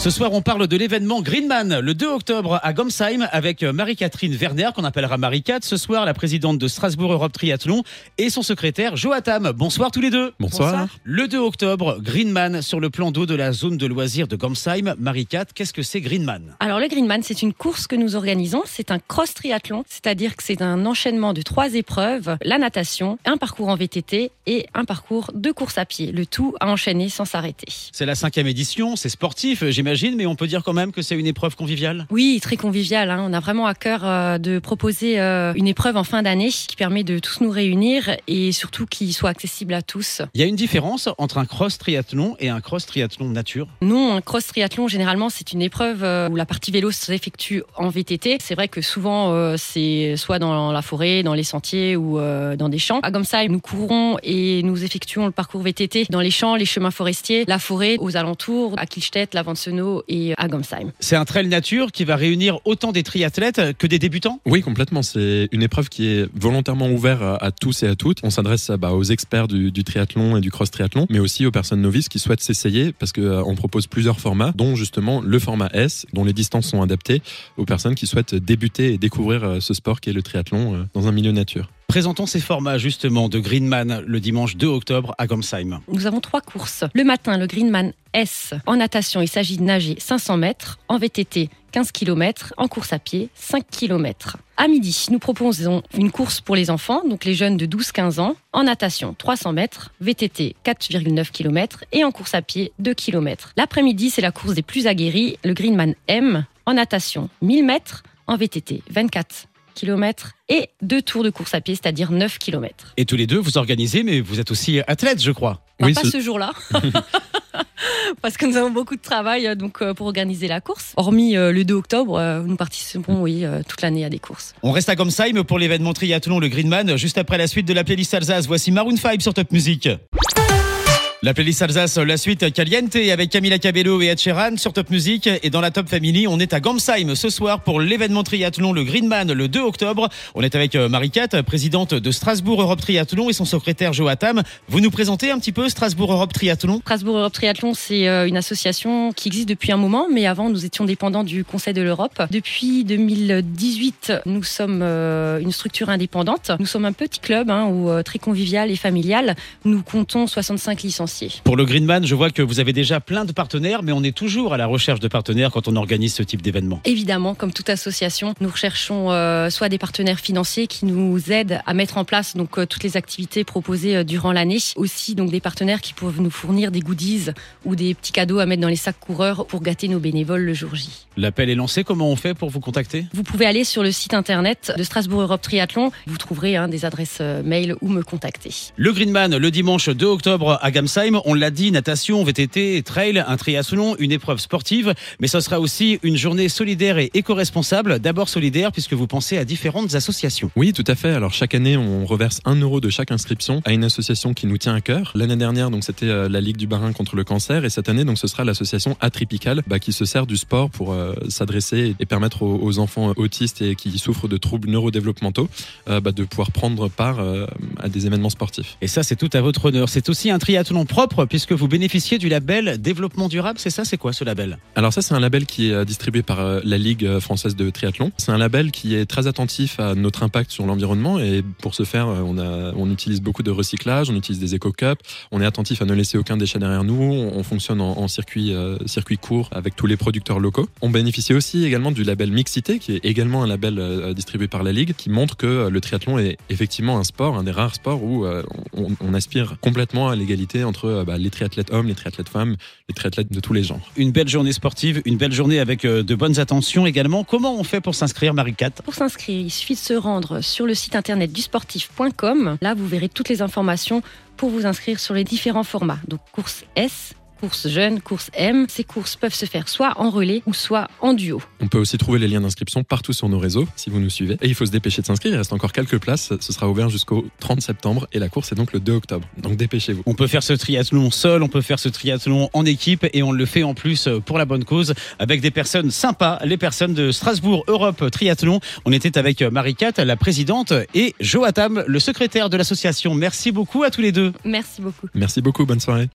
Ce soir, on parle de l'événement Greenman le 2 octobre à Gomsheim avec Marie-Catherine Werner, qu'on appellera Marie-Cat. Ce soir, la présidente de Strasbourg Europe Triathlon et son secrétaire Joatam. Bonsoir tous les deux. Bonsoir. Le 2 octobre, Greenman sur le plan d'eau de la zone de loisirs de Gomsheim. Marie-Cat, qu'est-ce que c'est Greenman? Alors le Greenman, c'est une course que nous organisons. C'est un cross triathlon, c'est-à-dire que c'est un enchaînement de trois épreuves la natation, un parcours en VTT et un parcours de course à pied. Le tout à enchaîner sans s'arrêter. C'est la cinquième édition, c'est sportif, j'imagine, mais on peut dire quand même que c'est une épreuve conviviale Oui, très conviviale. Hein. On a vraiment à cœur euh, de proposer euh, une épreuve en fin d'année qui permet de tous nous réunir et surtout qui soit accessible à tous. Il y a une différence entre un cross triathlon et un cross triathlon nature? Non, un cross triathlon, généralement, c'est une épreuve euh, où la partie vélo s'effectue en VTT. C'est vrai que souvent, c'est soit dans la forêt, dans les sentiers ou dans des champs. À Gomsheim, nous courons et nous effectuons le parcours VTT dans les champs, les chemins forestiers, la forêt aux alentours, à Kilstedt, la Et à Gomsheim. C'est un trail nature qui va réunir autant des triathlètes que des débutants? Oui, complètement. C'est une épreuve qui est volontairement ouverte à tous et à toutes. On s'adresse bah, aux experts du, triathlon et du cross triathlon, mais aussi aux personnes novices qui souhaitent s'essayer parce qu'on euh, propose plusieurs formats, dont justement le format S, dont les distances sont adaptées aux personnes qui souhaitent débuter et découvrir euh, ce sport qui est le triathlon euh, dans un milieu nature. Présentons ces formats justement de Greenman le dimanche 2 octobre à Gomsheim. Nous avons trois courses. Le matin, le Greenman S. En natation, il s'agit de nager 500 mètres. En VTT, 15 km. En course à pied, 5 km. À midi, nous proposons une course pour les enfants, donc les jeunes de 12-15 ans. En natation, 300 mètres. VTT, 4,9 km. Et en course à pied, 2 km. L'après-midi, c'est la course des plus aguerris, le Greenman M. En natation, 1000 mètres. En VTT, 24 km et deux tours de course à pied, c'est-à-dire 9 km. Et tous les deux, vous organisez, mais vous êtes aussi athlète, je crois. oui, pas ce, jour-là. Parce que nous avons beaucoup de travail euh, donc euh, pour organiser la course. Hormis euh, le 2 octobre, nous participons oui, toute l'année à des courses. On reste à Gomsheim pour l'événement triathlon le Greenman. Juste après la suite de la playlist Alsace, voici Maroon 5 sur Top Music. La playlist Alsace, la suite Caliente avec Camila Cabello et Ed Sheeran sur Top Music. Et dans la Top Family, on est à Gamsheim ce soir pour l'événement triathlon, le Greenman, le 2 octobre. On est avec euh, Marie-Cat, présidente de Strasbourg Europe Triathlon et son secrétaire Joatam. Vous nous présentez un petit peu Strasbourg Europe Triathlon? Strasbourg Europe Triathlon, c'est euh, une association qui existe depuis un moment, mais avant, nous étions dépendants du Conseil de l'Europe. Depuis 2018, nous sommes euh, une structure indépendante. Nous sommes un petit club, hein, très convivial et familial. Nous comptons 65 licences pour le Greenman, je vois que vous avez déjà plein de partenaires, mais on est toujours à la recherche de partenaires quand on organise ce type d'événement. Évidemment, comme toute association, nous recherchons euh, soit des partenaires financiers qui nous aident à mettre en place donc euh, toutes les activités proposées euh, durant l'année, aussi donc des partenaires qui peuvent nous fournir des goodies ou des petits cadeaux à mettre dans les sacs coureurs pour gâter nos bénévoles le jour J. L'appel est lancé. Comment on fait pour vous contacter? Vous pouvez aller sur le site internet de Strasbourg Europe Triathlon. Vous trouverez hein, des adresses mail ou me contacter. Le Greenman le dimanche 2 octobre à Gamsa on l'a dit, natation, VTT, trail, un triathlon, une épreuve sportive, mais ce sera aussi une journée solidaire et éco-responsable. D'abord solidaire puisque vous pensez à différentes associations. Oui, tout à fait. Alors chaque année, on reverse un euro de chaque inscription à une association qui nous tient à cœur. L'année dernière, donc c'était euh, la Ligue du Barin contre le cancer, et cette année, donc ce sera l'association Atripical, bah, qui se sert du sport pour euh, s'adresser et permettre aux, enfants autistes et qui souffrent de troubles neurodéveloppementaux euh, bah, de pouvoir prendre part à des événements sportifs. Et ça, c'est tout à votre honneur. C'est aussi un triathlon propre puisque vous bénéficiez du label développement durable. C'est ça, c'est quoi ce label? Alors ça, c'est un label qui est euh, distribué par euh, la Ligue euh, française de triathlon. C'est un label qui est très attentif à notre impact sur l'environnement et pour ce faire, on, a, on utilise beaucoup de recyclage, on utilise des éco-cups, on est attentif à ne laisser aucun déchet derrière nous, on, fonctionne en, circuit, circuit court avec tous les producteurs locaux. On bénéficie aussi également du label Mixité, qui est également un label distribué par la Ligue, qui montre que le triathlon est effectivement un sport, un des rares sports où on, on aspire complètement à l'égalité entre euh, bah, les triathlètes hommes, les triathlètes femmes, les triathlètes de tous les genres. Une belle journée sportive, une belle journée avec euh, de bonnes attentions également. Comment on fait pour s'inscrire, Marie-Cat? Pour s'inscrire, il suffit de se rendre sur le site internet du sportif.com. Là, vous verrez toutes les informations pour vous inscrire sur les différents formats. Donc course S, course jeune, course M. Ces courses peuvent se faire soit en relais ou soit en duo. On peut aussi trouver les liens d'inscription partout sur nos réseaux si vous nous suivez. Et il faut se dépêcher de s'inscrire. Il reste encore quelques places. Ce sera ouvert jusqu'au 30 septembre et la course est donc le 2 octobre. Donc dépêchez-vous. On peut faire ce triathlon seul, on peut faire ce triathlon en équipe et on le fait en plus pour la bonne cause avec des personnes sympas, les personnes de Strasbourg Europe Triathlon. On était avec Marie-Cat, la présidente, et Joatam, le secrétaire de l'association. Merci beaucoup à tous les deux. Merci beaucoup. Merci beaucoup. Bonne soirée.